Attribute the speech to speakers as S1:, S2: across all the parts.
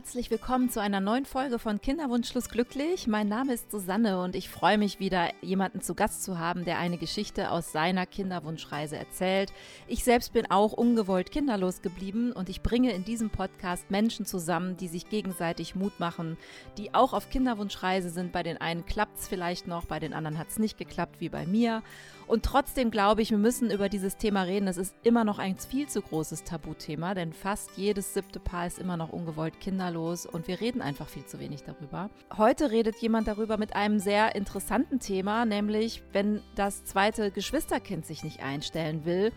S1: herzlich willkommen zu einer neuen Folge von Kinderwunschlos glücklich. Mein Name ist Susanne und ich freue mich wieder, jemanden zu Gast zu haben, der eine Geschichte aus seiner Kinderwunschreise erzählt. Ich selbst bin auch ungewollt kinderlos geblieben und ich bringe in diesem Podcast Menschen zusammen, die sich gegenseitig Mut machen, die auch auf Kinderwunschreise sind. Bei den einen klappt es vielleicht noch, bei den anderen hat es nicht geklappt, wie bei mir. Und trotzdem glaube ich, wir müssen über dieses Thema reden. Es ist immer noch ein viel zu großes Tabuthema, denn fast jedes siebte Paar ist immer noch ungewollt kinderlos und wir reden einfach viel zu wenig darüber. Heute redet jemand darüber mit einem sehr interessanten Thema, nämlich wenn das zweite Geschwisterkind sich nicht einstellen will.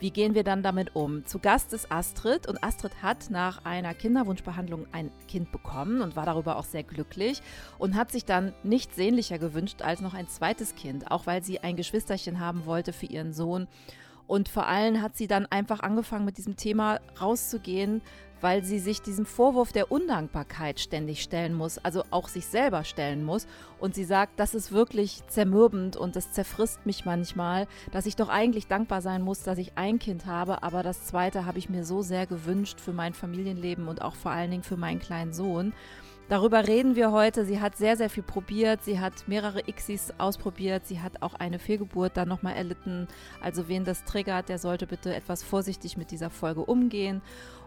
S1: Wie gehen wir dann damit um? Zu Gast ist Astrid und Astrid hat nach einer Kinderwunschbehandlung ein Kind bekommen und war darüber auch sehr glücklich und hat sich dann nicht sehnlicher gewünscht als noch ein zweites Kind, auch weil sie ein Geschwisterchen haben wollte für ihren Sohn. Und vor allem hat sie dann einfach angefangen, mit diesem Thema rauszugehen, weil sie sich diesem Vorwurf der Undankbarkeit ständig stellen muss, also auch sich selber stellen muss. Und sie sagt, das ist wirklich zermürbend und das zerfrisst mich manchmal, dass ich doch eigentlich dankbar sein muss, dass ich ein Kind habe, aber das zweite habe ich mir so sehr gewünscht für mein Familienleben und auch vor allen Dingen für meinen kleinen Sohn. Darüber reden wir heute. Sie hat sehr, sehr viel probiert. Sie hat mehrere Xis ausprobiert. Sie hat auch eine Fehlgeburt dann nochmal erlitten. Also wen das triggert, der sollte bitte etwas vorsichtig mit dieser Folge umgehen.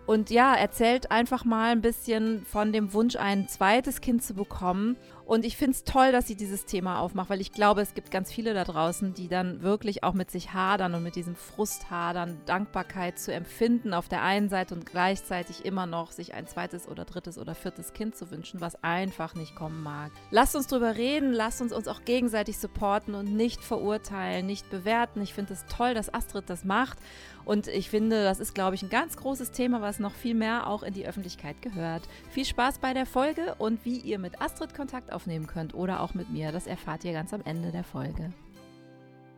S1: Und ja, erzählt einfach mal ein bisschen von dem Wunsch, ein zweites Kind zu bekommen. Und ich finde es toll, dass sie dieses Thema aufmacht, weil ich glaube, es gibt ganz viele da draußen, die dann wirklich auch mit sich hadern und mit diesem Frust hadern, Dankbarkeit zu empfinden auf der einen Seite und gleichzeitig immer noch sich ein zweites oder drittes oder viertes Kind zu wünschen, was einfach nicht kommen mag. Lasst uns drüber reden, lasst uns uns auch gegenseitig supporten und nicht verurteilen, nicht bewerten. Ich finde es toll, dass Astrid das macht. Und ich finde, das ist, glaube ich, ein ganz großes Thema, was noch viel mehr auch in die Öffentlichkeit gehört. Viel Spaß bei der Folge und wie ihr mit Astrid Kontakt aufnehmen könnt oder auch mit mir, das erfahrt ihr ganz am Ende der Folge.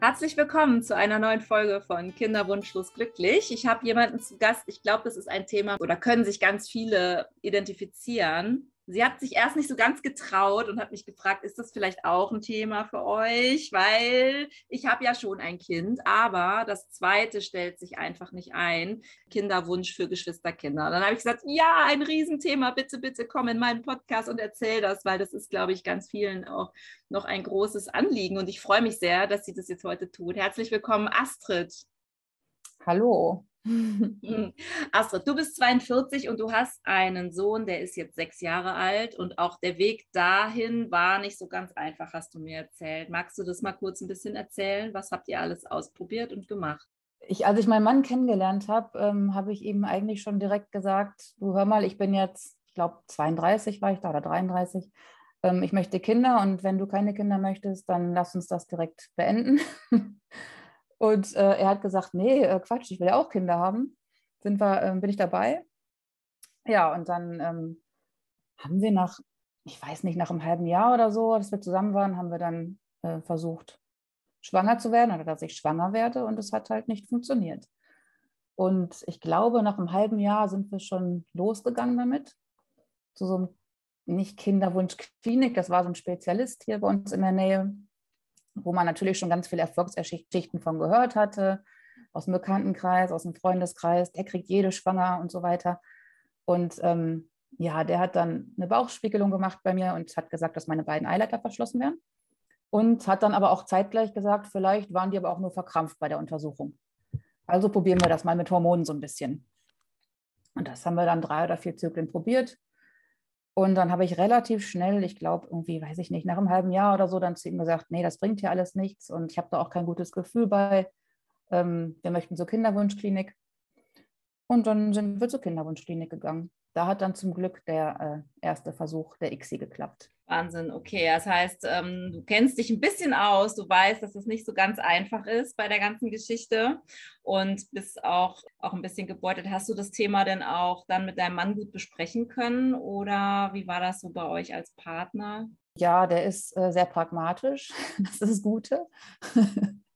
S1: Herzlich willkommen zu einer neuen Folge von Kinderwunschlos glücklich. Ich habe jemanden zu Gast. Ich glaube, das ist ein Thema oder können sich ganz viele identifizieren sie hat sich erst nicht so ganz getraut und hat mich gefragt, ist das vielleicht auch ein Thema für euch? Weil ich habe ja schon ein Kind, aber das zweite stellt sich einfach nicht ein. Kinderwunsch für Geschwisterkinder. dann habe ich gesagt, ja, ein Riesenthema, bitte, bitte komm in meinen Podcast und erzähl das, weil das ist, glaube ich, ganz vielen auch noch ein großes Anliegen. Und ich freue mich sehr, dass sie das jetzt heute tut. Herzlich willkommen, Astrid.
S2: Hallo.
S1: Astrid, du bist 42 und du hast einen Sohn, der ist jetzt sechs Jahre alt und auch der Weg dahin war nicht so ganz einfach, hast du mir erzählt. Magst du das mal kurz ein bisschen erzählen? Was habt ihr alles ausprobiert und gemacht?
S2: Ich, als ich meinen Mann kennengelernt habe, ähm, habe ich ihm eigentlich schon direkt gesagt, du hör mal, ich bin jetzt, ich glaube 32 war ich da oder 33. Ähm, ich möchte Kinder und wenn du keine Kinder möchtest, dann lass uns das direkt beenden. Und äh, er hat gesagt, nee, äh, Quatsch, ich will ja auch Kinder haben. Sind wir, äh, bin ich dabei? Ja, und dann ähm, haben wir nach, ich weiß nicht, nach einem halben Jahr oder so, dass wir zusammen waren, haben wir dann äh, versucht, schwanger zu werden oder dass ich schwanger werde und es hat halt nicht funktioniert. Und ich glaube, nach einem halben Jahr sind wir schon losgegangen damit. Zu so einem, nicht Kinderwunschklinik, das war so ein Spezialist hier bei uns in der Nähe, wo man natürlich schon ganz viele Erfolgsgeschichten von gehört hatte, aus dem Bekanntenkreis, aus dem Freundeskreis, der kriegt jede schwanger und so weiter. Und ähm, ja, der hat dann eine Bauchspiegelung gemacht bei mir und hat gesagt, dass meine beiden Eileiter verschlossen wären. Und hat dann aber auch zeitgleich gesagt, vielleicht waren die aber auch nur verkrampft bei der Untersuchung. Also probieren wir das mal mit Hormonen so ein bisschen. Und das haben wir dann drei oder vier Zyklen probiert. Und dann habe ich relativ schnell, ich glaube, irgendwie, weiß ich nicht, nach einem halben Jahr oder so, dann zu ihm gesagt, nee, das bringt hier alles nichts und ich habe da auch kein gutes Gefühl bei. Ähm, wir möchten zur Kinderwunschklinik. Und dann sind wir zur Kinderwunschklinik gegangen. Da hat dann zum Glück der äh, erste Versuch der ICSI geklappt.
S1: Wahnsinn, okay. Das heißt, ähm, du kennst dich ein bisschen aus, du weißt, dass es nicht so ganz einfach ist bei der ganzen Geschichte und bist auch, auch ein bisschen gebeutelt. Hast du das Thema denn auch dann mit deinem Mann gut besprechen können oder wie war das so bei euch als Partner?
S2: Ja, der ist äh, sehr pragmatisch, das ist das Gute.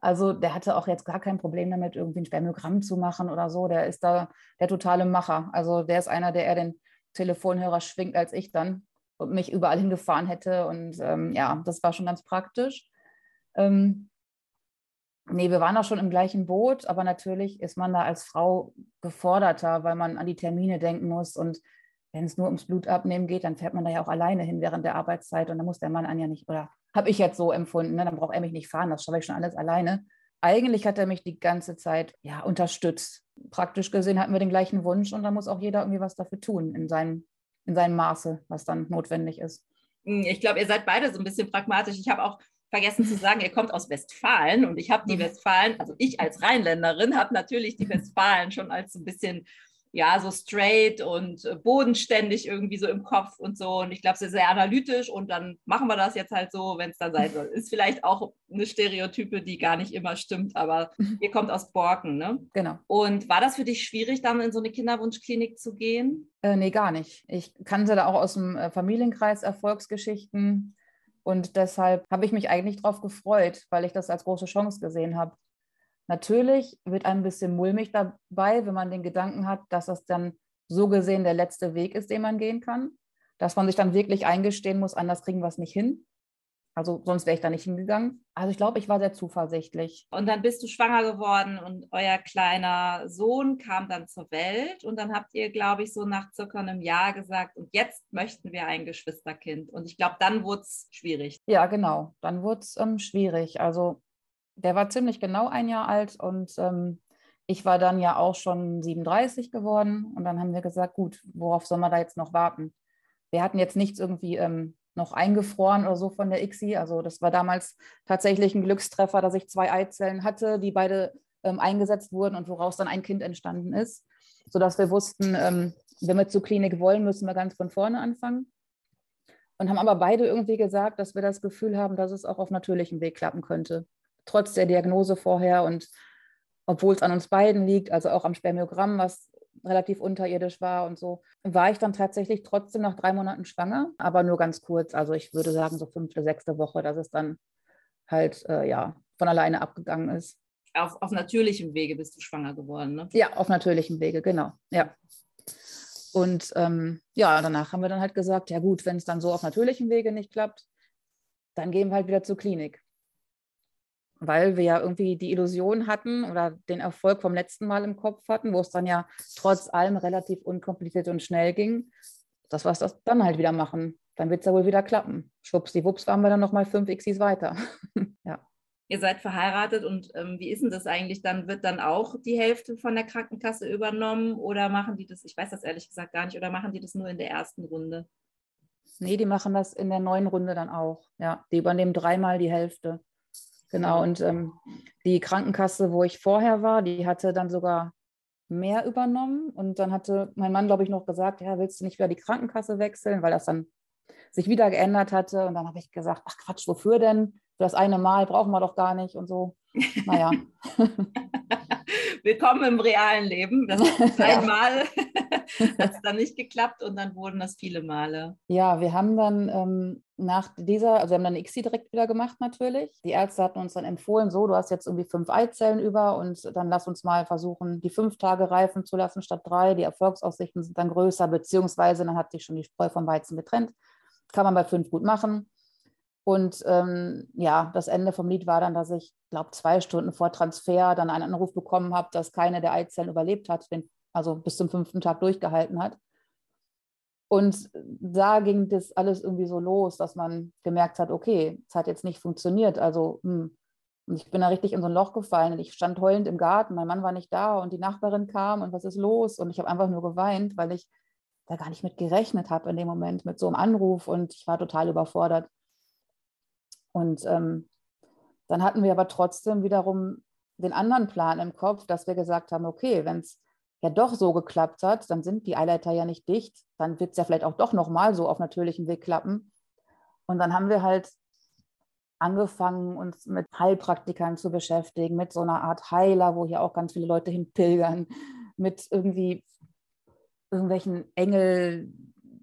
S2: Also der hatte auch jetzt gar kein Problem damit, irgendwie ein Spermiogramm zu machen oder so. Der ist da der totale Macher. Also der ist einer, der eher den Telefonhörer schwingt als ich dann und mich überall hingefahren hätte. Und ähm, ja, das war schon ganz praktisch. Ähm, nee, wir waren auch schon im gleichen Boot, aber natürlich ist man da als Frau geforderter, weil man an die Termine denken muss. Und wenn es nur ums Blutabnehmen geht, dann fährt man da ja auch alleine hin während der Arbeitszeit und dann muss der Mann an ja nicht, oder habe ich jetzt so empfunden, ne? dann braucht er mich nicht fahren, das schaffe ich schon alles alleine. Eigentlich hat er mich die ganze Zeit ja, unterstützt. Praktisch gesehen hatten wir den gleichen Wunsch und da muss auch jeder irgendwie was dafür tun in seinem, in seinem Maße, was dann notwendig ist.
S1: Hm, ich glaube, ihr seid beide so ein bisschen pragmatisch. Ich habe auch vergessen zu sagen, ihr kommt aus Westfalen und ich habe die mhm. Westfalen, also ich als Rheinländerin habe natürlich die Westfalen schon als so ein bisschen ja, so straight und äh, bodenständig irgendwie so im Kopf und so. Und ich glaube, es ist sehr analytisch und dann machen wir das jetzt halt so, wenn es dann sein soll. Ist vielleicht auch eine Stereotype, die gar nicht immer stimmt, aber mhm. ihr kommt aus Borken, ne?
S2: Genau.
S1: Und war das für dich schwierig, dann in so eine Kinderwunschklinik zu gehen?
S2: Äh, nee, gar nicht. Ich kannte da auch aus dem äh, Familienkreis Erfolgsgeschichten. Und deshalb habe ich mich eigentlich darauf gefreut, weil ich das als große Chance gesehen habe. Natürlich wird ein bisschen mulmig dabei, wenn man den Gedanken hat, dass das dann so gesehen der letzte Weg ist, den man gehen kann. Dass man sich dann wirklich eingestehen muss, anders kriegen wir es nicht hin. Also sonst wäre ich da nicht hingegangen. Also ich glaube, ich war sehr zuversichtlich.
S1: Und dann bist du schwanger geworden und euer kleiner Sohn kam dann zur Welt. Und dann habt ihr, glaube ich, so nach circa einem Jahr gesagt, und jetzt möchten wir ein Geschwisterkind. Und ich glaube, dann wurde es schwierig.
S2: Ja, genau. Dann wurde es ähm, schwierig. Also der war ziemlich genau ein Jahr alt und ähm, ich war dann ja auch schon 37 geworden. Und dann haben wir gesagt, gut, worauf soll man da jetzt noch warten? Wir hatten jetzt nichts irgendwie ähm, noch eingefroren oder so von der ICSI. Also das war damals tatsächlich ein Glückstreffer, dass ich zwei Eizellen hatte, die beide ähm, eingesetzt wurden und woraus dann ein Kind entstanden ist. Sodass wir wussten, ähm, wenn wir zur Klinik wollen, müssen wir ganz von vorne anfangen. Und haben aber beide irgendwie gesagt, dass wir das Gefühl haben, dass es auch auf natürlichem Weg klappen könnte trotz der Diagnose vorher und obwohl es an uns beiden liegt, also auch am Spermiogramm, was relativ unterirdisch war und so, war ich dann tatsächlich trotzdem nach drei Monaten schwanger, aber nur ganz kurz. Also ich würde sagen so fünfte, sechste Woche, dass es dann halt äh, ja von alleine abgegangen ist.
S1: Auf, auf natürlichem Wege bist du schwanger geworden, ne?
S2: Ja, auf natürlichem Wege, genau. Ja. Und ähm, ja, danach haben wir dann halt gesagt, ja gut, wenn es dann so auf natürlichem Wege nicht klappt, dann gehen wir halt wieder zur Klinik weil wir ja irgendwie die Illusion hatten oder den Erfolg vom letzten Mal im Kopf hatten, wo es dann ja trotz allem relativ unkompliziert und schnell ging, dass wir das dann halt wieder machen. Dann wird es ja wohl wieder klappen. Schwuppsdiwupps waren wir dann nochmal fünf Xis weiter. ja.
S1: Ihr seid verheiratet und ähm, wie ist denn das eigentlich? Dann wird dann auch die Hälfte von der Krankenkasse übernommen oder machen die das, ich weiß das ehrlich gesagt gar nicht, oder machen die das nur in der ersten Runde?
S2: Nee, die machen das in der neuen Runde dann auch. Ja, die übernehmen dreimal die Hälfte. Genau, und ähm, die Krankenkasse, wo ich vorher war, die hatte dann sogar mehr übernommen. Und dann hatte mein Mann, glaube ich, noch gesagt, ja, willst du nicht wieder die Krankenkasse wechseln, weil das dann sich wieder geändert hatte. Und dann habe ich gesagt, ach Quatsch, wofür denn? Für das eine Mal brauchen wir doch gar nicht und so. Naja.
S1: Willkommen im realen Leben. Das ist einmal hat es dann nicht geklappt und dann wurden das viele Male.
S2: Ja, wir haben dann ähm, nach dieser, also wir haben dann ICSI direkt wieder gemacht natürlich. Die Ärzte hatten uns dann empfohlen, so, du hast jetzt irgendwie fünf Eizellen über und dann lass uns mal versuchen, die fünf Tage reifen zu lassen statt drei. Die Erfolgsaussichten sind dann größer, beziehungsweise dann hat sich schon die Spreu vom Weizen getrennt. Kann man bei fünf gut machen. Und ähm, ja, das Ende vom Lied war dann, dass ich, glaube zwei Stunden vor Transfer dann einen Anruf bekommen habe, dass keine der Eizellen überlebt hat, den, also bis zum fünften Tag durchgehalten hat. Und da ging das alles irgendwie so los, dass man gemerkt hat, okay, es hat jetzt nicht funktioniert. Also hm. und ich bin da richtig in so ein Loch gefallen. Und ich stand heulend im Garten, mein Mann war nicht da und die Nachbarin kam und was ist los? Und ich habe einfach nur geweint, weil ich da gar nicht mit gerechnet habe in dem Moment, mit so einem Anruf und ich war total überfordert. Und ähm, dann hatten wir aber trotzdem wiederum den anderen Plan im Kopf, dass wir gesagt haben, okay, wenn es ja doch so geklappt hat, dann sind die Eileiter ja nicht dicht, dann wird es ja vielleicht auch doch nochmal so auf natürlichem Weg klappen. Und dann haben wir halt angefangen, uns mit Heilpraktikern zu beschäftigen, mit so einer Art Heiler, wo hier auch ganz viele Leute hinpilgern, mit irgendwie irgendwelchen Engel,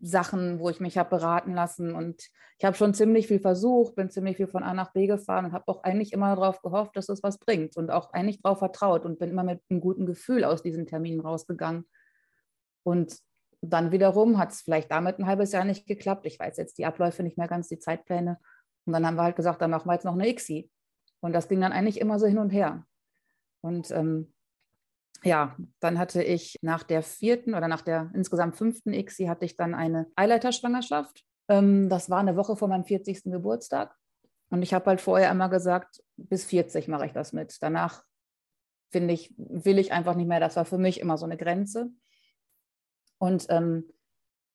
S2: Sachen, wo ich mich habe beraten lassen. Und ich habe schon ziemlich viel versucht, bin ziemlich viel von A nach B gefahren und habe auch eigentlich immer darauf gehofft, dass es was bringt und auch eigentlich darauf vertraut und bin immer mit einem guten Gefühl aus diesen Terminen rausgegangen. Und dann wiederum hat es vielleicht damit ein halbes Jahr nicht geklappt. Ich weiß jetzt die Abläufe nicht mehr ganz, die Zeitpläne. Und dann haben wir halt gesagt, dann machen wir jetzt noch eine ICSI. Und das ging dann eigentlich immer so hin und her. Und ähm, ja, dann hatte ich nach der vierten oder nach der insgesamt fünften ICSI hatte ich dann eine Eileiterschwangerschaft. Ähm, das war eine Woche vor meinem 40. Geburtstag. Und ich habe halt vorher immer gesagt, bis 40 mache ich das mit. Danach finde ich, will ich einfach nicht mehr. Das war für mich immer so eine Grenze. Und ähm,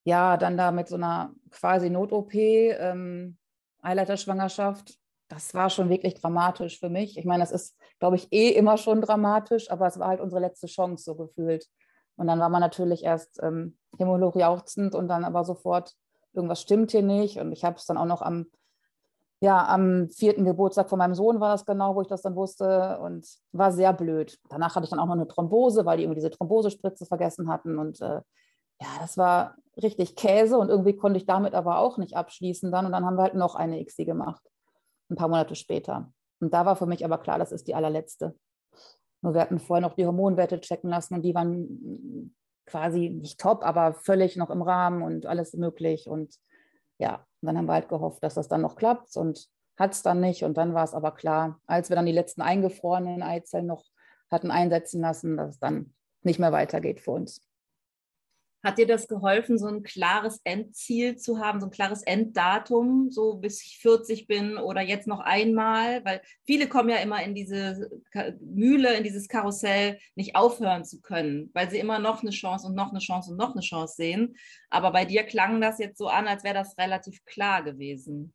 S2: ja, dann da mit so einer quasi Not-OP, ähm, Eileiterschwangerschaft, das war schon wirklich dramatisch für mich. Ich meine, das ist, glaube ich, eh immer schon dramatisch, aber es war halt unsere letzte Chance so gefühlt. Und dann war man natürlich erst ähm, jauchzend und dann aber sofort, irgendwas stimmt hier nicht. Und ich habe es dann auch noch am, ja, am vierten Geburtstag von meinem Sohn war das genau, wo ich das dann wusste und war sehr blöd. Danach hatte ich dann auch noch eine Thrombose, weil die irgendwie diese Thrombosespritze vergessen hatten und äh, ja, das war richtig Käse und irgendwie konnte ich damit aber auch nicht abschließen dann und dann haben wir halt noch eine XI gemacht ein paar Monate später. Und da war für mich aber klar, das ist die allerletzte. Nur wir hatten vorher noch die Hormonwerte checken lassen und die waren quasi nicht top, aber völlig noch im Rahmen und alles möglich. Und ja, dann haben wir halt gehofft, dass das dann noch klappt und hat es dann nicht. Und dann war es aber klar, als wir dann die letzten eingefrorenen Eizellen noch hatten einsetzen lassen, dass es dann nicht mehr weitergeht für uns.
S1: Hat dir das geholfen, so ein klares Endziel zu haben, so ein klares Enddatum, so bis ich 40 bin oder jetzt noch einmal? Weil viele kommen ja immer in diese Mühle, in dieses Karussell, nicht aufhören zu können, weil sie immer noch eine Chance und noch eine Chance und noch eine Chance sehen. Aber bei dir klang das jetzt so an, als wäre das relativ klar gewesen.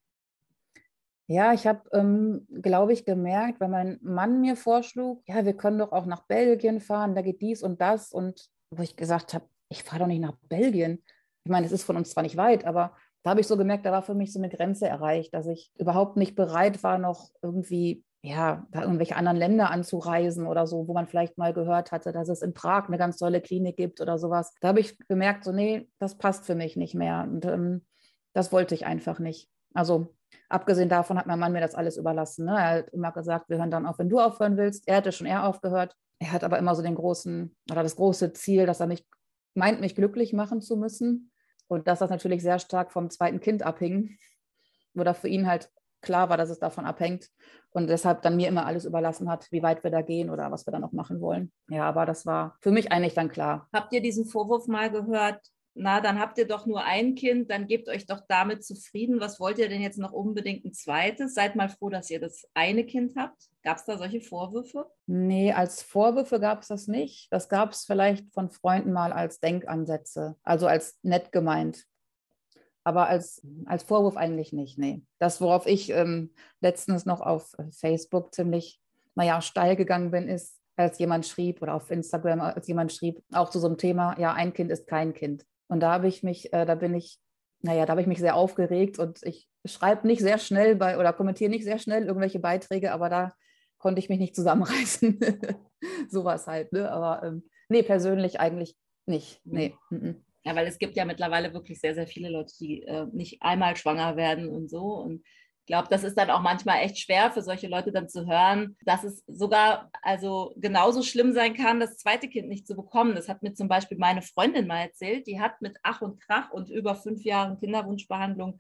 S2: Ja, ich habe, ähm, glaube ich, gemerkt, wenn mein Mann mir vorschlug, ja, wir können doch auch nach Belgien fahren, da geht dies und das. Und wo ich gesagt habe, ich fahre doch nicht nach Belgien. Ich meine, es ist von uns zwar nicht weit, aber da habe ich so gemerkt, da war für mich so eine Grenze erreicht, dass ich überhaupt nicht bereit war, noch irgendwie, ja, da irgendwelche anderen Länder anzureisen oder so, wo man vielleicht mal gehört hatte, dass es in Prag eine ganz tolle Klinik gibt oder sowas. Da habe ich gemerkt, so, nee, das passt für mich nicht mehr. Und ähm, das wollte ich einfach nicht. Also abgesehen davon hat mein Mann mir das alles überlassen. Ne? Er hat immer gesagt, wir hören dann auf, wenn du aufhören willst. Er hätte schon eher aufgehört. Er hat aber immer so den großen oder das große Ziel, dass er mich meint, mich glücklich machen zu müssen. Und dass das natürlich sehr stark vom zweiten Kind abhing, wo da für ihn halt klar war, dass es davon abhängt und deshalb dann mir immer alles überlassen hat, wie weit wir da gehen oder was wir da noch machen wollen. Ja, aber das war für mich eigentlich dann klar.
S1: Habt ihr diesen Vorwurf mal gehört, na, dann habt ihr doch nur ein Kind, dann gebt euch doch damit zufrieden. Was wollt ihr denn jetzt noch unbedingt ein zweites? Seid mal froh, dass ihr das eine Kind habt. Gab es da solche Vorwürfe?
S2: Nee, als Vorwürfe gab es das nicht. Das gab es vielleicht von Freunden mal als Denkansätze, also als nett gemeint. Aber als, als Vorwurf eigentlich nicht, nee. Das, worauf ich ähm, letztens noch auf Facebook ziemlich, naja, steil gegangen bin, ist, als jemand schrieb oder auf Instagram, als jemand schrieb, auch zu so einem Thema, ja, ein Kind ist kein Kind. Und da habe ich mich, äh, da bin ich, naja, da habe ich mich sehr aufgeregt und ich schreibe nicht sehr schnell bei oder kommentiere nicht sehr schnell irgendwelche Beiträge, aber da konnte ich mich nicht zusammenreißen. Sowas halt, ne? Aber ähm, nee, persönlich eigentlich nicht. Nee.
S1: Mhm. Ja, weil es gibt ja mittlerweile wirklich sehr, sehr viele Leute, die äh, nicht einmal schwanger werden und so. Und glaube, das ist dann auch manchmal echt schwer für solche Leute dann zu hören, dass es sogar also genauso schlimm sein kann, das zweite Kind nicht zu bekommen. Das hat mir zum Beispiel meine Freundin mal erzählt. Die hat mit Ach und Krach und über fünf Jahren Kinderwunschbehandlung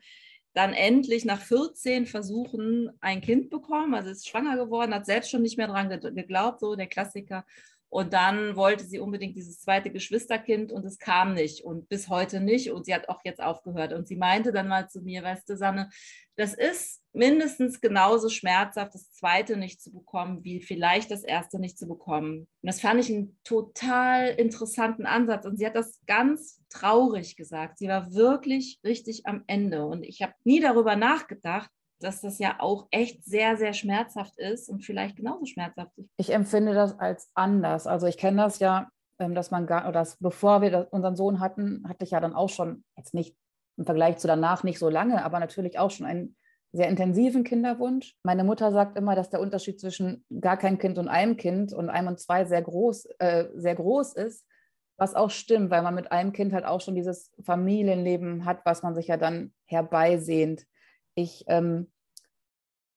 S1: dann endlich nach 14 Versuchen ein Kind bekommen, also ist schwanger geworden, hat selbst schon nicht mehr dran geglaubt, so der Klassiker. Und dann wollte sie unbedingt dieses zweite Geschwisterkind und es kam nicht und bis heute nicht. Und sie hat auch jetzt aufgehört. Und sie meinte dann mal zu mir, weißt du, Sanne, das ist mindestens genauso schmerzhaft, das zweite nicht zu bekommen, wie vielleicht das erste nicht zu bekommen. Und das fand ich einen total interessanten Ansatz. Und sie hat das ganz traurig gesagt. Sie war wirklich richtig am Ende. Und ich habe nie darüber nachgedacht, dass das ja auch echt sehr, sehr schmerzhaft ist und vielleicht genauso schmerzhaft ist.
S2: Ich empfinde das als anders. Also ich kenne das ja, ähm, dass man gar, oder dass, bevor wir unseren Sohn hatten, hatte ich ja dann auch schon, jetzt nicht im Vergleich zu danach nicht so lange, aber natürlich auch schon einen sehr intensiven Kinderwunsch. Meine Mutter sagt immer, dass der Unterschied zwischen gar kein Kind und einem Kind und einem und zwei sehr groß, äh, sehr groß ist. Was auch stimmt, weil man mit einem Kind halt auch schon dieses Familienleben hat, was man sich ja dann herbeisehnt. Ich ähm,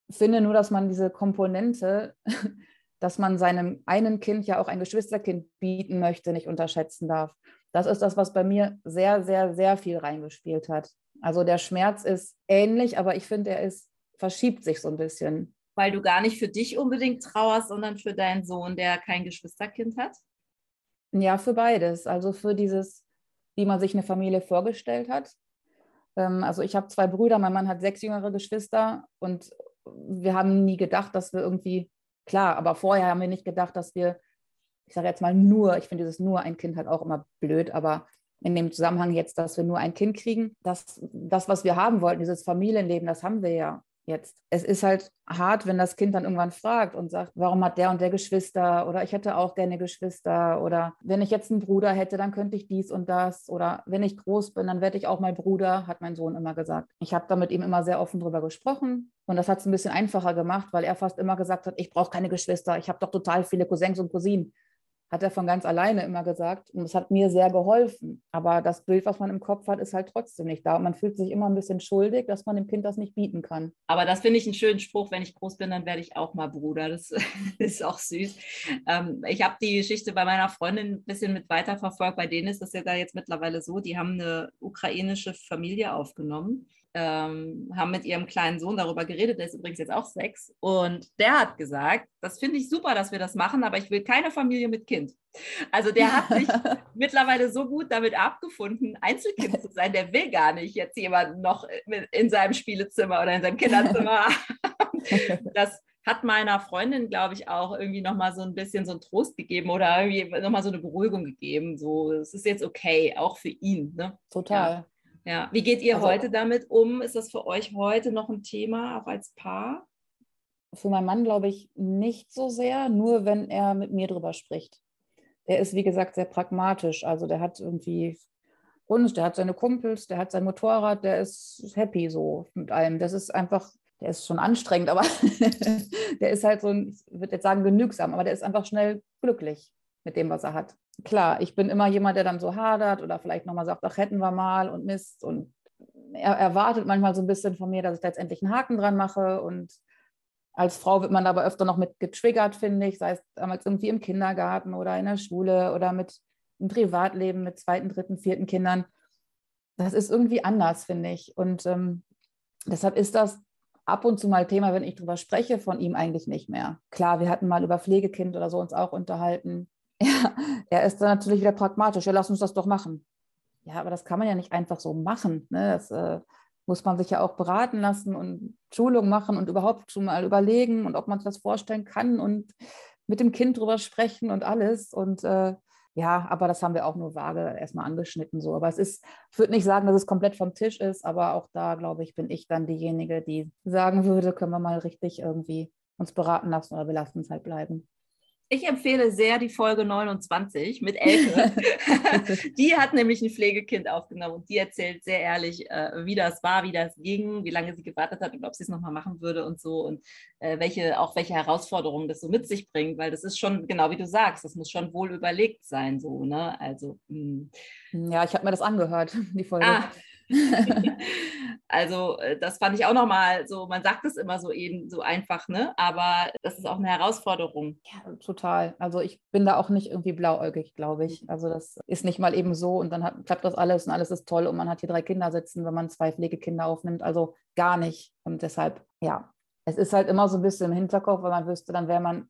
S2: finde nur, dass man diese Komponente, dass man seinem einen Kind ja auch ein Geschwisterkind bieten möchte, nicht unterschätzen darf. Das ist das, was bei mir sehr, sehr, sehr viel reingespielt hat. Also der Schmerz ist ähnlich, aber ich finde, er ist, verschiebt sich so ein bisschen.
S1: Weil du gar nicht für dich unbedingt trauerst, sondern für deinen Sohn, der kein Geschwisterkind hat?
S2: Ja, für beides. Also für dieses, wie man sich eine Familie vorgestellt hat. Ähm, also ich habe zwei Brüder, mein Mann hat sechs jüngere Geschwister und wir haben nie gedacht, dass wir irgendwie, klar, aber vorher haben wir nicht gedacht, dass wir, ich sage jetzt mal nur, ich finde dieses nur ein Kind halt auch immer blöd, aber in dem Zusammenhang jetzt, dass wir nur ein Kind kriegen, das, das was wir haben wollten, dieses Familienleben, das haben wir ja jetzt. Es ist halt hart, wenn das Kind dann irgendwann fragt und sagt, warum hat der und der Geschwister oder ich hätte auch gerne Geschwister oder wenn ich jetzt einen Bruder hätte, dann könnte ich dies und das oder wenn ich groß bin, dann werde ich auch mal Bruder, hat mein Sohn immer gesagt. Ich habe da mit ihm immer sehr offen drüber gesprochen und das hat es ein bisschen einfacher gemacht, weil er fast immer gesagt hat, ich brauche keine Geschwister, ich habe doch total viele Cousins und Cousinen hat er von ganz alleine immer gesagt. Und es hat mir sehr geholfen. Aber das Bild, was man im Kopf hat, ist halt trotzdem nicht da. Und man fühlt sich immer ein bisschen schuldig, dass man dem Kind das nicht bieten kann.
S1: Aber das finde ich einen schönen Spruch. Wenn ich groß bin, dann werde ich auch mal Bruder. Das ist auch süß. Ähm, ich habe die Geschichte bei meiner Freundin ein bisschen mit weiterverfolgt. Bei denen ist das ja da jetzt mittlerweile so. Die haben eine ukrainische Familie aufgenommen ähm, haben mit ihrem kleinen Sohn darüber geredet, der ist übrigens jetzt auch sechs, und der hat gesagt, das finde ich super, dass wir das machen, aber ich will keine Familie mit Kind. Also der hat sich mittlerweile so gut damit abgefunden, Einzelkind zu sein, der will gar nicht jetzt jemanden noch in seinem Spielezimmer oder in seinem Kinderzimmer haben. Das hat meiner Freundin, glaube ich, auch irgendwie nochmal so ein bisschen so einen Trost gegeben oder irgendwie nochmal so eine Beruhigung gegeben. So, es ist jetzt okay, auch für ihn. Ne?
S2: Total.
S1: Ja. Ja, wie geht ihr also, heute damit um? Ist das für euch heute noch ein Thema, auch als Paar?
S2: Für meinen Mann glaube ich nicht so sehr, nur wenn er mit mir drüber spricht. Der ist, wie gesagt, sehr pragmatisch. Also der hat irgendwie uns, der hat seine Kumpels, der hat sein Motorrad, der ist happy so mit allem. Das ist einfach, der ist schon anstrengend, aber der ist halt so ein, ich würde jetzt sagen, genügsam, aber der ist einfach schnell glücklich mit dem, was er hat. Klar, ich bin immer jemand, der dann so hadert oder vielleicht nochmal sagt, ach, hätten wir mal und Mist. Und er erwartet manchmal so ein bisschen von mir, dass ich da jetzt endlich einen Haken dran mache. Und als Frau wird man aber öfter noch mit getriggert, finde ich, sei es damals irgendwie im Kindergarten oder in der Schule oder mit im Privatleben mit zweiten, dritten, vierten Kindern. Das ist irgendwie anders, finde ich. Und ähm, deshalb ist das ab und zu mal Thema, wenn ich drüber spreche, von ihm eigentlich nicht mehr. Klar, wir hatten mal über Pflegekind oder so uns auch unterhalten. Ja, er ist dann natürlich wieder pragmatisch. Ja, lass uns das doch machen. Ja, aber das kann man ja nicht einfach so machen. Ne? Das äh, muss man sich ja auch beraten lassen und Schulung machen und überhaupt schon mal überlegen und ob man sich das vorstellen kann und mit dem Kind drüber sprechen und alles. Und äh, ja, aber das haben wir auch nur vage erstmal angeschnitten so. Aber es ist, ich würde nicht sagen, dass es komplett vom Tisch ist, aber auch da, glaube ich, bin ich dann diejenige, die sagen würde, können wir mal richtig irgendwie uns beraten lassen oder wir lassen es halt bleiben.
S1: Ich empfehle sehr die Folge 29 mit Elke. die hat nämlich ein Pflegekind aufgenommen und die erzählt sehr ehrlich, äh, wie das war, wie das ging, wie lange sie gewartet hat und ob sie es nochmal machen würde und so und äh, welche, auch welche Herausforderungen das so mit sich bringt, weil das ist schon, genau wie du sagst, das muss schon wohl überlegt sein, so, ne? Also. Mh.
S2: Hm. Ja, ich habe mir das angehört, die Folge.
S1: Ah, also äh, das fand ich auch nochmal so, man sagt es immer so eben so einfach, ne? Aber das ist auch eine Herausforderung.
S2: Ja, total. Also ich bin da auch nicht irgendwie blauäugig, glaube ich. Also das ist nicht mal eben so und dann hat, klappt das alles und alles ist toll und man hat hier drei Kinder sitzen, wenn man zwei Pflegekinder aufnimmt. Also gar nicht. Und deshalb, ja, es ist halt immer so ein bisschen im Hinterkopf, weil man wüsste, dann wäre man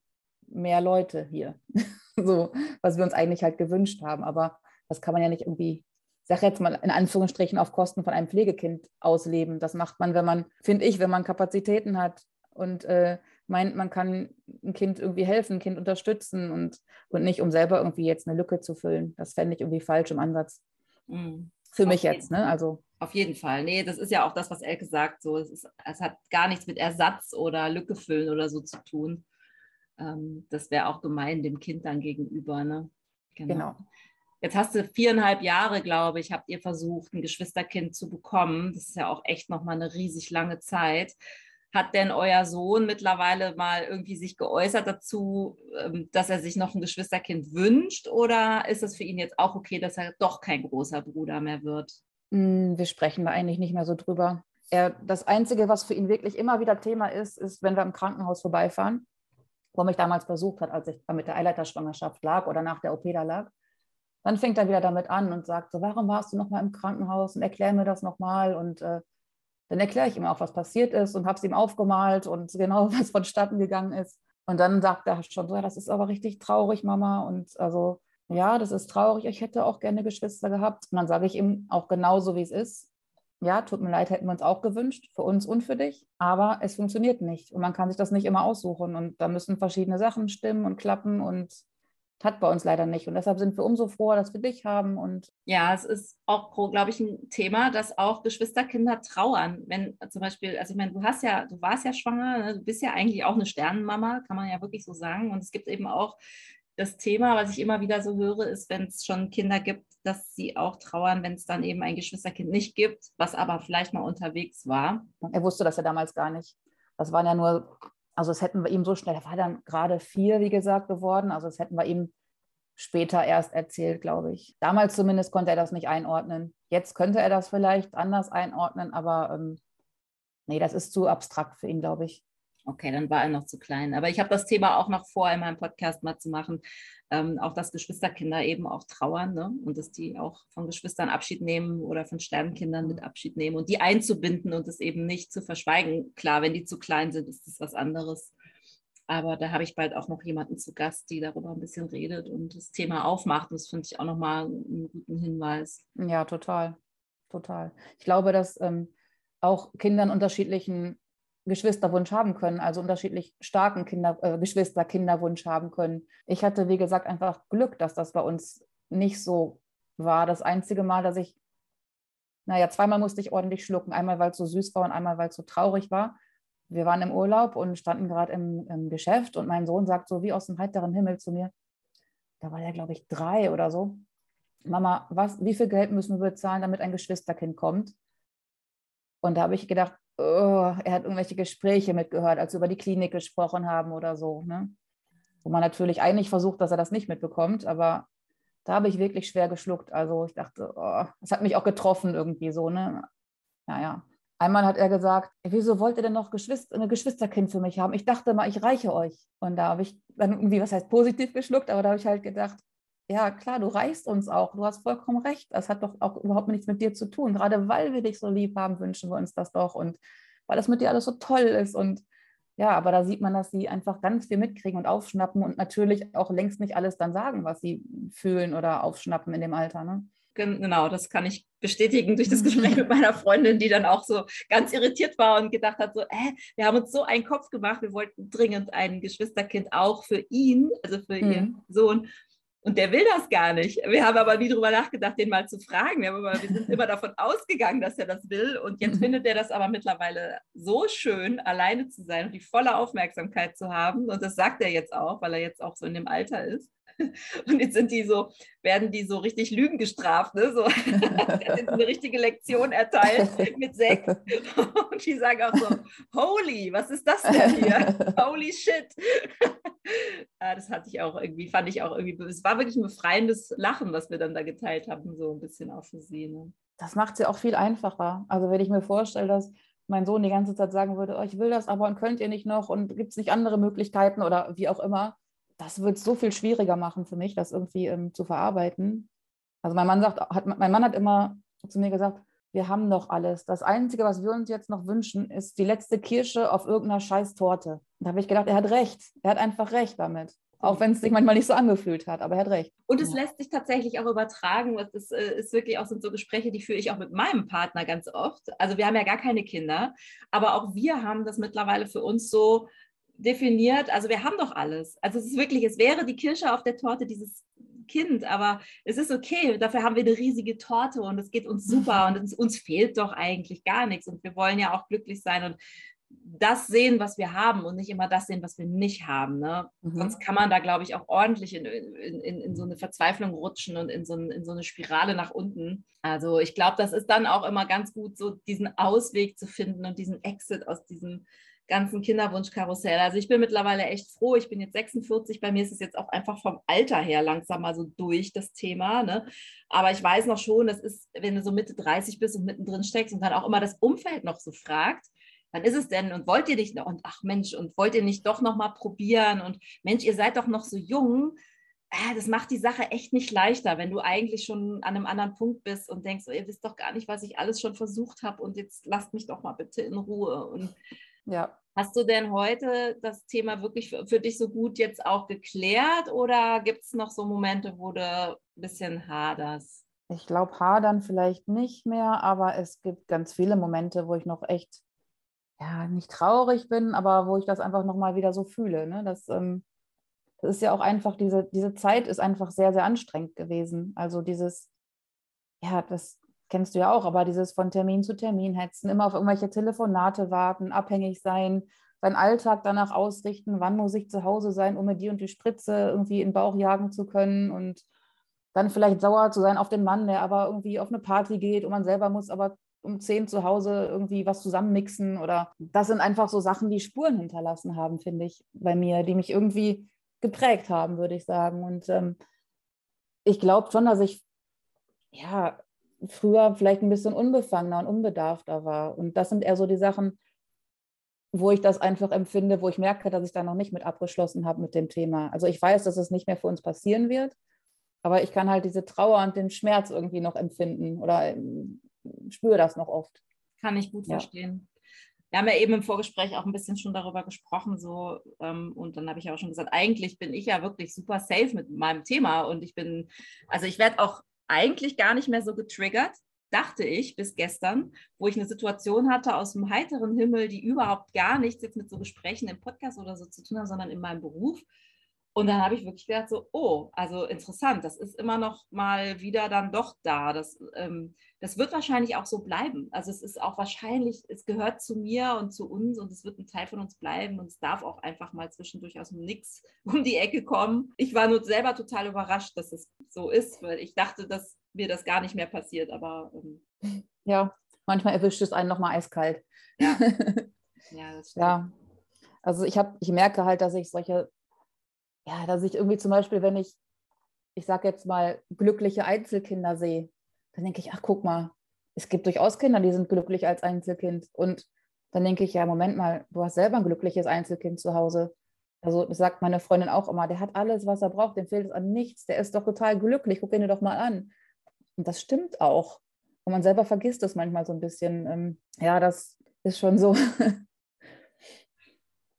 S2: mehr Leute hier. so, was wir uns eigentlich halt gewünscht haben. Aber das kann man ja nicht irgendwie sage jetzt mal in Anführungsstrichen, auf Kosten von einem Pflegekind ausleben. Das macht man, wenn man, finde ich, wenn man Kapazitäten hat und äh, meint, man kann ein Kind irgendwie helfen, ein Kind unterstützen und, und nicht, um selber irgendwie jetzt eine Lücke zu füllen. Das fände ich irgendwie falsch im Ansatz. Mhm. Für auf mich jetzt, ne? Also.
S1: Auf jeden Fall. Nee, das ist ja auch das, was Elke sagt. So, es, ist, es hat gar nichts mit Ersatz oder Lücke füllen oder so zu tun. Ähm, das wäre auch gemein dem Kind dann gegenüber. Ne?
S2: Genau. genau.
S1: Jetzt hast du viereinhalb Jahre, glaube ich, habt ihr versucht, ein Geschwisterkind zu bekommen. Das ist ja auch echt nochmal eine riesig lange Zeit. Hat denn euer Sohn mittlerweile mal irgendwie sich geäußert dazu, ähm, dass er sich noch ein Geschwisterkind wünscht? Oder ist es für ihn jetzt auch okay, dass er doch kein großer Bruder mehr wird?
S2: Hm, wir sprechen da eigentlich nicht mehr so drüber. Er, das Einzige, was für ihn wirklich immer wieder Thema ist, ist, wenn wir im Krankenhaus vorbeifahren, wo er mich damals besucht hat, als ich mit der Eileiterschwangerschaft lag oder nach der OP da lag dann fängt er wieder damit an und sagt so, warum warst du noch mal im Krankenhaus und erklär mir das nochmal und äh, dann erkläre ich ihm auch, was passiert ist und habe es ihm aufgemalt und genau, was vonstatten gegangen ist. Und dann sagt er schon so, ja, das ist aber richtig traurig, Mama. Und also, ja, das ist traurig, ich hätte auch gerne Geschwister gehabt. Und dann sage ich ihm auch genauso, wie es ist. Ja, tut mir leid, hätten wir uns auch gewünscht, für uns und für dich. Aber es funktioniert nicht und man kann sich das nicht immer aussuchen. Und da müssen verschiedene Sachen stimmen und klappen und hat bei uns leider nicht. Und deshalb sind wir umso froher, dass wir dich haben. Und
S1: ja, es ist auch, glaube ich, ein Thema, dass auch Geschwisterkinder trauern. Wenn zum Beispiel, also ich meine, du hast ja, du warst ja schwanger, ne? du bist ja eigentlich auch eine Sternenmama, kann man ja wirklich so sagen. Und es gibt eben auch das Thema, was ich immer wieder so höre, ist, wenn es schon Kinder gibt, dass sie auch trauern, wenn es dann eben ein Geschwisterkind nicht gibt, was aber vielleicht mal unterwegs war.
S2: Er wusste das ja damals gar nicht. Das waren ja nur also das hätten wir ihm so schnell, er war dann gerade vier, wie gesagt, geworden. Also das hätten wir ihm später erst erzählt, glaube ich. Damals zumindest konnte er das nicht einordnen. Jetzt könnte er das vielleicht anders einordnen, aber ähm, nee, das ist zu abstrakt für ihn, glaube ich.
S1: Okay, dann war er noch zu klein. Aber ich habe das Thema auch noch vor, in meinem Podcast mal zu machen. Ähm, auch, dass Geschwisterkinder eben auch trauern ne? und dass die auch von Geschwistern Abschied nehmen oder von Sterbenkindern mit Abschied nehmen und die einzubinden und es eben nicht zu verschweigen. Klar, wenn die zu klein sind, ist das was anderes. Aber da habe ich bald auch noch jemanden zu Gast, die darüber ein bisschen redet und das Thema aufmacht. Und das finde ich auch nochmal einen guten Hinweis.
S2: Ja, total. Total. Ich glaube, dass ähm, auch Kindern unterschiedlichen Geschwisterwunsch haben können, also unterschiedlich starken Kinder, äh, Geschwister-Kinderwunsch haben können. Ich hatte, wie gesagt, einfach Glück, dass das bei uns nicht so war. Das einzige Mal, dass ich, naja, zweimal musste ich ordentlich schlucken. Einmal, weil es so süß war und einmal, weil es so traurig war. Wir waren im Urlaub und standen gerade im, im Geschäft und mein Sohn sagt so wie aus dem heiteren Himmel zu mir, da war er, glaube ich, drei oder so. Mama, was, wie viel Geld müssen wir bezahlen, damit ein Geschwisterkind kommt? Und da habe ich gedacht, oh, er hat irgendwelche Gespräche mitgehört, als wir über die Klinik gesprochen haben oder so. Ne? Wo man natürlich eigentlich versucht, dass er das nicht mitbekommt, aber da habe ich wirklich schwer geschluckt. Also ich dachte, oh, es hat mich auch getroffen irgendwie so. Ne? Naja. Einmal hat er gesagt, wieso wollt ihr denn noch Geschwister, ein Geschwisterkind für mich haben? Ich dachte mal, ich reiche euch. Und da habe ich dann irgendwie, was heißt positiv geschluckt, aber da habe ich halt gedacht, ja klar, du reichst uns auch, du hast vollkommen recht, das hat doch auch überhaupt nichts mit dir zu tun. Gerade weil wir dich so lieb haben, wünschen wir uns das doch und weil das mit dir alles so toll ist und ja, aber da sieht man, dass sie einfach ganz viel mitkriegen und aufschnappen und natürlich auch längst nicht alles dann sagen, was sie fühlen oder aufschnappen in dem Alter. Ne?
S1: Genau, das kann ich bestätigen durch das Gespräch mit meiner Freundin, die dann auch so ganz irritiert war und gedacht hat, so, äh, wir haben uns so einen Kopf gemacht, wir wollten dringend ein Geschwisterkind auch für ihn, also für mhm. ihren Sohn. Und der will das gar nicht. Wir haben aber nie darüber nachgedacht, den mal zu fragen. Wir, immer, wir sind immer davon ausgegangen, dass er das will. Und jetzt mhm. findet er das aber mittlerweile so schön, alleine zu sein und die volle Aufmerksamkeit zu haben. Und das sagt er jetzt auch, weil er jetzt auch so in dem Alter ist. Und jetzt sind die so, werden die so richtig Lügen gestraft, ne? So, eine richtige Lektion erteilt mit Sekt. Und die sagen auch so, holy, was ist das denn hier? Holy shit. ja, das hatte ich auch irgendwie, fand ich auch irgendwie, es war wirklich ein befreiendes Lachen, was wir dann da geteilt haben, so ein bisschen auch für sie. Ne?
S2: Das macht sie auch viel einfacher. Also wenn ich mir vorstelle, dass mein Sohn die ganze Zeit sagen würde, oh, ich will das aber und könnt ihr nicht noch und gibt es nicht andere Möglichkeiten oder wie auch immer, das wird es so viel schwieriger machen für mich, das irgendwie ähm, zu verarbeiten. Also mein Mann sagt, hat, mein Mann hat immer zu mir gesagt, wir haben doch alles. Das Einzige, was wir uns jetzt noch wünschen, ist die letzte Kirsche auf irgendeiner scheiß Torte. Da habe ich gedacht, er hat recht. Er hat einfach recht damit. Auch wenn es sich manchmal nicht so angefühlt hat, aber er hat recht.
S1: Und es lässt sich tatsächlich auch übertragen. Das ist, äh, ist wirklich auch sind so Gespräche, die führe ich auch mit meinem Partner ganz oft. Also wir haben ja gar keine Kinder, aber auch wir haben das mittlerweile für uns so definiert, also wir haben doch alles. Also es ist wirklich, es wäre die Kirsche auf der Torte dieses Kind, aber es ist okay, dafür haben wir eine riesige Torte und es geht uns super und es, uns fehlt doch eigentlich gar nichts und wir wollen ja auch glücklich sein und das sehen, was wir haben und nicht immer das sehen, was wir nicht haben. Ne? Mhm. Sonst kann man da, glaube ich, auch ordentlich in, in, in, in, so eine Verzweiflung rutschen und in so, in so eine Spirale nach unten. Also ich glaube, das ist dann auch immer ganz gut, so diesen Ausweg zu finden und diesen Exit aus diesem ganzen Kinderwunschkarussell. Also ich bin mittlerweile echt froh. Ich bin jetzt 46. Bei mir ist es jetzt auch einfach vom Alter her langsam mal so durch das Thema. Ne? Aber ich weiß noch schon, das ist, wenn du so Mitte 30 bist und mittendrin steckst und dann auch immer das Umfeld noch so fragt, wann ist es denn und wollt ihr nicht noch und ach Mensch und wollt ihr nicht doch noch mal probieren und Mensch, ihr seid doch noch so jung. Ah, das macht die Sache echt nicht leichter, wenn du eigentlich schon an einem anderen Punkt bist und denkst, oh, ihr wisst doch gar nicht, was ich alles schon versucht habe und jetzt lasst mich doch mal bitte in Ruhe. Und
S2: ja.
S1: Hast du denn heute das Thema wirklich für, für dich so gut jetzt auch geklärt oder gibt es noch so Momente, wo du ein bisschen haderst?
S2: Ich glaube, hadern vielleicht nicht mehr, aber es gibt ganz viele Momente, wo ich noch echt, ja, nicht traurig bin, aber wo ich das einfach nochmal wieder so fühle. Ne? Das, ähm, das ist ja auch einfach, diese, diese Zeit ist einfach sehr, sehr anstrengend gewesen. Also dieses, ja, das kennst du ja auch, aber dieses von Termin zu Termin hetzen, immer auf irgendwelche Telefonate warten, abhängig sein, seinen Alltag danach ausrichten, wann muss ich zu Hause sein, um mir die und die Spritze irgendwie in den Bauch jagen zu können und dann vielleicht sauer zu sein auf den Mann, der aber irgendwie auf eine Party geht und man selber muss aber um zehn zu Hause irgendwie was zusammenmixen oder das sind einfach so Sachen, die Spuren hinterlassen haben, finde ich, bei mir, die mich irgendwie geprägt haben, würde ich sagen. Und ähm, ich glaube schon, dass ich ja früher vielleicht ein bisschen unbefangener und unbedarfter war. Und das sind eher so die Sachen, wo ich das einfach empfinde, wo ich merke, dass ich da noch nicht mit abgeschlossen habe mit dem Thema. Also ich weiß, dass es nicht mehr für uns passieren wird, aber ich kann halt diese Trauer und den Schmerz irgendwie noch empfinden oder ähm, spüre das noch oft.
S1: Kann ich gut ja. verstehen. Wir haben ja eben im Vorgespräch auch ein bisschen schon darüber gesprochen, so ähm, und dann habe ich auch schon gesagt, eigentlich bin ich ja wirklich super safe mit meinem Thema und ich bin, also ich werde auch eigentlich gar nicht mehr so getriggert, dachte ich bis gestern, wo ich eine Situation hatte aus dem heiteren Himmel, die überhaupt gar nichts jetzt mit so Gesprächen im Podcast oder so zu tun hat, sondern in meinem Beruf. Und dann habe ich wirklich gedacht, so, oh, also interessant, das ist immer noch mal wieder dann doch da. Das, ähm, das wird wahrscheinlich auch so bleiben. Also es ist auch wahrscheinlich, es gehört zu mir und zu uns und es wird ein Teil von uns bleiben und es darf auch einfach mal zwischendurch aus dem Nix um die Ecke kommen. Ich war nur selber total überrascht, dass es so ist, weil ich dachte, dass mir das gar nicht mehr passiert, aber
S2: ähm, ja, manchmal erwischt es einen nochmal eiskalt.
S1: Ja, ja das
S2: stimmt. Ja. Also ich habe, ich merke halt, dass ich solche ja, dass ich irgendwie zum Beispiel, wenn ich, ich sage jetzt mal, glückliche Einzelkinder sehe, dann denke ich, ach guck mal, es gibt durchaus Kinder, die sind glücklich als Einzelkind. Und dann denke ich, ja, Moment mal, du hast selber ein glückliches Einzelkind zu Hause. Also das sagt meine Freundin auch immer, der hat alles, was er braucht, dem fehlt es an nichts, der ist doch total glücklich, guck ihn dir doch mal an. Und das stimmt auch. Und man selber vergisst es manchmal so ein bisschen. Ähm, ja, das ist schon so.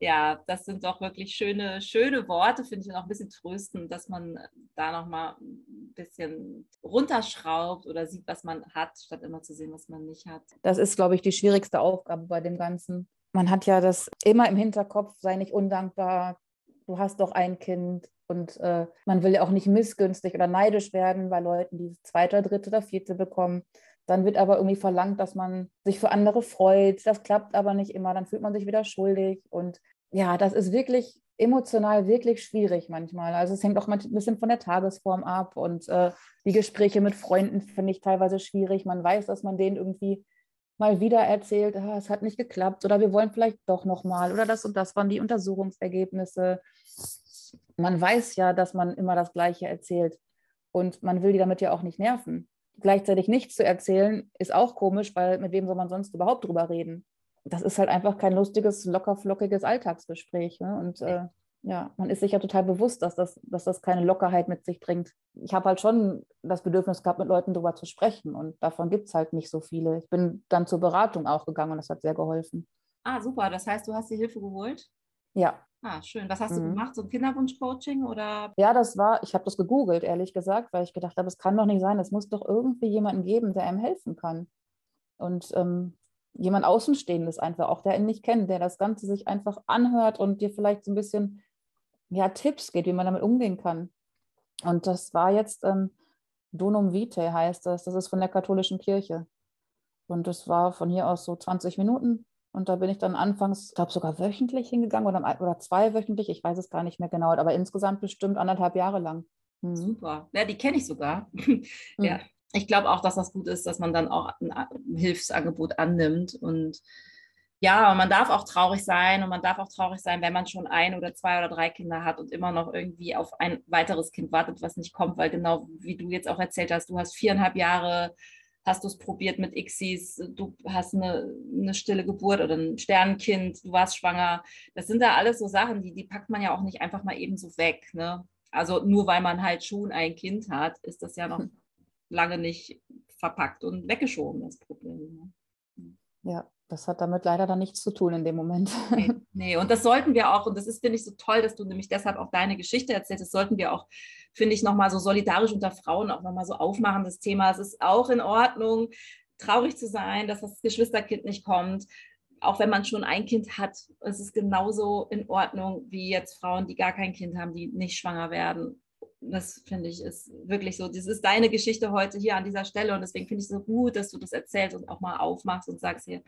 S1: ja, das sind doch wirklich schöne, schöne Worte, finde ich auch ein bisschen tröstend, dass man da nochmal ein bisschen runterschraubt oder sieht, was man hat, statt immer zu sehen, was man nicht hat.
S2: Das ist, glaube ich, die schwierigste Aufgabe bei dem Ganzen. Man hat ja das immer im Hinterkopf, sei nicht undankbar, du hast doch ein Kind. Und äh, man will ja auch nicht missgünstig oder neidisch werden bei Leuten, die zweite, dritte oder vierte bekommen. Dann wird aber irgendwie verlangt, dass man sich für andere freut. Das klappt aber nicht immer. Dann fühlt man sich wieder schuldig. Und ja, das ist wirklich emotional wirklich schwierig manchmal. Also es hängt auch ein bisschen von der Tagesform ab und äh, die Gespräche mit Freunden finde ich teilweise schwierig. Man weiß, dass man denen irgendwie mal wieder erzählt, ah, es hat nicht geklappt oder wir wollen vielleicht doch noch mal oder das und das waren die Untersuchungsergebnisse. Man weiß ja, dass man immer das Gleiche erzählt und man will die damit ja auch nicht nerven. Gleichzeitig nichts zu erzählen ist auch komisch, weil mit wem soll man sonst überhaupt drüber reden? Das ist halt einfach kein lustiges, lockerflockiges Alltagsgespräch. Ne? Und äh, ja, man ist sich ja total bewusst, dass das, dass das keine Lockerheit mit sich bringt. Ich habe halt schon das Bedürfnis gehabt, mit Leuten darüber zu sprechen. Und davon gibt es halt nicht so viele. Ich bin dann zur Beratung auch gegangen und das hat sehr geholfen.
S1: Ah, super. Das heißt, du hast die Hilfe geholt?
S2: Ja.
S1: Ah, schön. Was hast mhm. du gemacht? So ein Kinderwunsch-Coaching oder?
S2: Ja, das war, ich habe das gegoogelt, ehrlich gesagt, weil ich gedacht habe, es kann doch nicht sein, es muss doch irgendwie jemanden geben, der einem helfen kann. Und ähm, jemand Außenstehendes einfach, auch der ihn nicht kennt, der das Ganze sich einfach anhört und dir vielleicht so ein bisschen ja, Tipps gibt, wie man damit umgehen kann. Und das war jetzt ähm, Donum Vitae heißt das, das ist von der katholischen Kirche. Und das war von hier aus so 20 Minuten. Und da bin ich dann anfangs, ich glaube sogar wöchentlich hingegangen oder, oder zweiwöchentlich, ich weiß es gar nicht mehr genau, aber insgesamt bestimmt anderthalb Jahre lang.
S1: Mhm. Super. Ja, die kenne ich sogar. ja. Mhm ich glaube auch, dass das gut ist, dass man dann auch ein Hilfsangebot annimmt. Und ja, man darf auch traurig sein und man darf auch traurig sein, wenn man schon ein oder zwei oder drei Kinder hat und immer noch irgendwie auf ein weiteres Kind wartet, was nicht kommt, weil genau wie du jetzt auch erzählt hast, du hast viereinhalb Jahre, hast du es probiert mit Xis, du hast eine, eine stille Geburt oder ein Sternenkind, du warst schwanger. Das sind da alles so Sachen, die, die packt man ja auch nicht einfach mal eben so weg. Ne? Also nur weil man halt schon ein Kind hat, ist das ja noch lange nicht verpackt und weggeschoben, das Problem.
S2: Ne? Ja, das hat damit leider dann nichts zu tun in dem Moment.
S1: Nee, nee, und das sollten wir auch, und das ist, finde ich, so toll, dass du nämlich deshalb auch deine Geschichte erzählst, das sollten wir auch, finde ich, nochmal so solidarisch unter Frauen auch nochmal so aufmachen, das Thema. Es ist auch in Ordnung, traurig zu sein, dass das Geschwisterkind nicht kommt. Auch wenn man schon ein Kind hat, es ist genauso in Ordnung wie jetzt Frauen, die gar kein Kind haben, die nicht schwanger werden das finde ich ist wirklich so. Das ist deine Geschichte heute hier an dieser Stelle und deswegen finde ich es so gut, dass du das erzählst und auch mal aufmachst und sagst hier,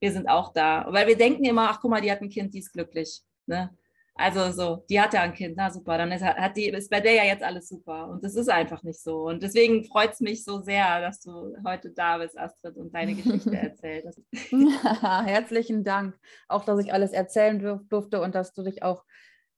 S1: wir sind auch da. Weil wir denken immer, ach guck mal, die hat ein Kind, die ist glücklich. Ne? Also so, die hat ja ein Kind, na super, dann ist, hat die, ist bei der ja jetzt alles super. Und das ist einfach nicht so. Und deswegen freut es mich so sehr, dass du heute da bist, Astrid, und deine Geschichte erzählt hast.
S2: Herzlichen Dank. Auch, dass ich alles erzählen durfte und dass du dich auch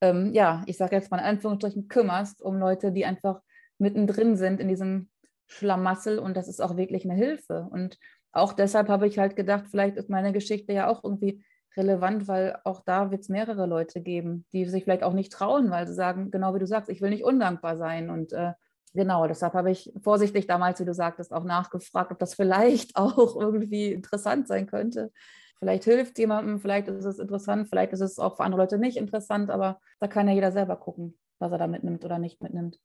S2: ähm, ja, ich sage jetzt mal in Anführungsstrichen, kümmerst um Leute, die einfach mittendrin sind in diesem Schlamassel und das ist auch wirklich eine Hilfe. Und auch deshalb habe ich halt gedacht, vielleicht ist meine Geschichte ja auch irgendwie relevant, weil auch da wird es mehrere Leute geben, die sich vielleicht auch nicht trauen, weil sie sagen, genau wie du sagst, ich will nicht undankbar sein. Und äh, genau, deshalb habe ich vorsichtig damals, wie du sagtest, auch nachgefragt, ob das vielleicht auch irgendwie interessant sein könnte. Vielleicht hilft jemandem, vielleicht ist es interessant, vielleicht ist es auch für andere Leute nicht interessant, aber da kann ja jeder selber gucken, was er da mitnimmt oder nicht mitnimmt.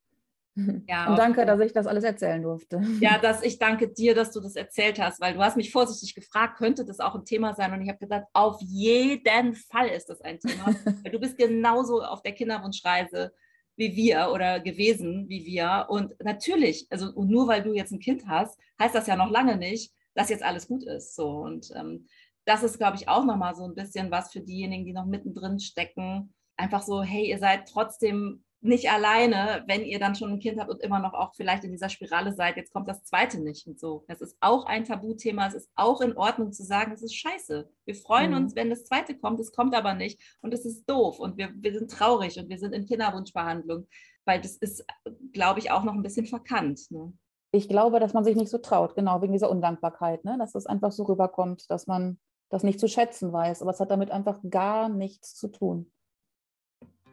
S2: Ja, und danke, dass ich das alles erzählen durfte.
S1: Ja, dass ich danke dir, dass du das erzählt hast, weil du hast mich vorsichtig gefragt, könnte das auch ein Thema sein? Und ich habe gesagt, auf jeden Fall ist das ein Thema. weil du bist genauso auf der Kinderwunschreise wie wir oder gewesen wie wir. Und natürlich, also und nur weil du jetzt ein Kind hast, heißt das ja noch lange nicht, dass jetzt alles gut ist. So und ähm, das ist, glaube ich, auch nochmal so ein bisschen was für diejenigen, die noch mittendrin stecken. Einfach so, hey, ihr seid trotzdem nicht alleine, wenn ihr dann schon ein Kind habt und immer noch auch vielleicht in dieser Spirale seid, jetzt kommt das zweite nicht und so. Das ist auch ein Tabuthema. Es ist auch in Ordnung zu sagen, es ist scheiße. Wir freuen mhm. uns, wenn das zweite kommt, es kommt aber nicht und es ist doof und wir, wir sind traurig und wir sind in Kinderwunschbehandlung, weil das ist, glaube ich, auch noch ein bisschen verkannt. Ne?
S2: Ich glaube, dass man sich nicht so traut, genau wegen dieser Undankbarkeit, ne? dass es einfach so rüberkommt, dass man das nicht zu schätzen weiß. Aber es hat damit einfach gar nichts zu tun.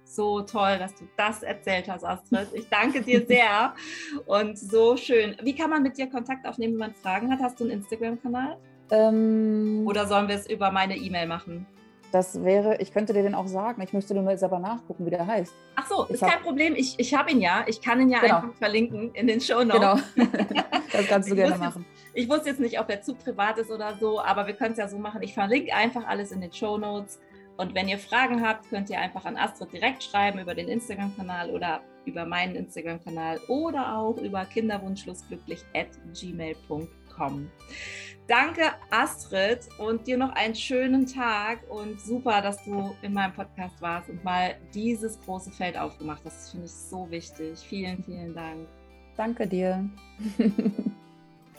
S1: So toll, dass du das erzählt hast, Astrid. Ich danke dir sehr und so schön. Wie kann man mit dir Kontakt aufnehmen, wenn man Fragen hat? Hast du einen Instagram-Kanal? Ähm, Oder sollen wir es über meine E-Mail machen?
S2: Das wäre, ich könnte dir den auch sagen. Ich müsste nur selber nachgucken, wie der heißt.
S1: Ach so, ist hab, kein Problem. Ich, ich habe ihn ja. Ich kann ihn ja genau. einfach verlinken in den Show Notes.
S2: Genau. das kannst du gerne machen.
S1: Ich wusste jetzt nicht, ob er zu privat ist oder so, aber wir können es ja so machen. Ich verlinke einfach alles in den Show Notes. Und wenn ihr Fragen habt, könnt ihr einfach an Astrid direkt schreiben über den Instagram-Kanal oder über meinen Instagram-Kanal oder auch über kinderwunschschlussglücklich at gmail.com. Danke, Astrid, und dir noch einen schönen Tag und super, dass du in meinem Podcast warst und mal dieses große Feld aufgemacht hast. Das finde ich so wichtig. Vielen, vielen Dank.
S2: Danke dir.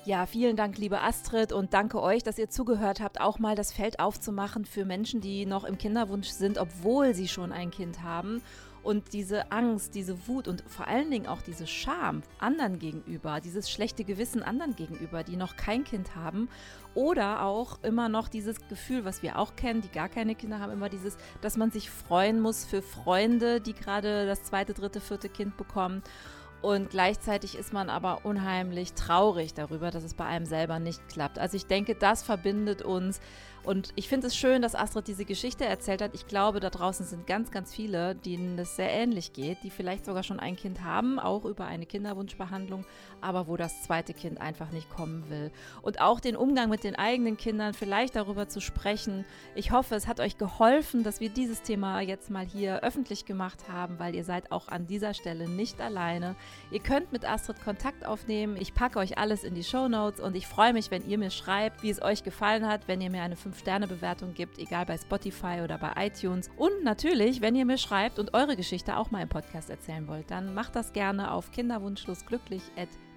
S1: Ja, vielen Dank, liebe Astrid, und danke euch, dass ihr zugehört habt, auch mal das Feld aufzumachen für Menschen, die noch im Kinderwunsch sind, obwohl sie schon ein Kind haben und diese Angst, diese Wut und vor allen Dingen auch diese Scham anderen gegenüber, dieses schlechte Gewissen anderen gegenüber, die noch kein Kind haben oder auch immer noch dieses Gefühl, was wir auch kennen, die gar keine Kinder haben, immer dieses, dass man sich freuen muss für Freunde, die gerade das zweite, dritte, vierte Kind bekommen. Und gleichzeitig ist man aber unheimlich traurig darüber, dass es bei einem selber nicht klappt. Also ich denke, das verbindet uns und ich finde es schön, dass Astrid diese Geschichte erzählt hat. Ich glaube, da draußen sind ganz, ganz viele, denen es sehr ähnlich geht, die vielleicht sogar schon ein Kind haben, auch über eine Kinderwunschbehandlung, aber wo das zweite Kind einfach nicht kommen will. Und auch den Umgang mit den eigenen Kindern, vielleicht darüber zu sprechen. Ich hoffe, es hat euch geholfen, dass wir dieses Thema jetzt mal hier öffentlich gemacht haben, weil ihr seid auch an dieser Stelle nicht alleine. Ihr könnt mit Astrid Kontakt aufnehmen. Ich packe euch alles in die Show Notes und ich freue mich, wenn ihr mir schreibt, wie es euch gefallen hat, wenn ihr mir eine 5 5-Sterne-Bewertung gibt, egal bei Spotify oder bei iTunes. Und natürlich, wenn ihr mir schreibt und eure Geschichte auch mal im Podcast erzählen wollt, dann macht das gerne auf kinderwunschschlussglücklich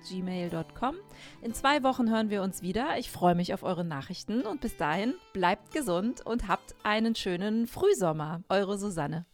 S1: gmail.com. In zwei Wochen hören wir uns wieder. Ich freue mich auf eure Nachrichten und bis dahin bleibt gesund und habt einen schönen Frühsommer. Eure Susanne.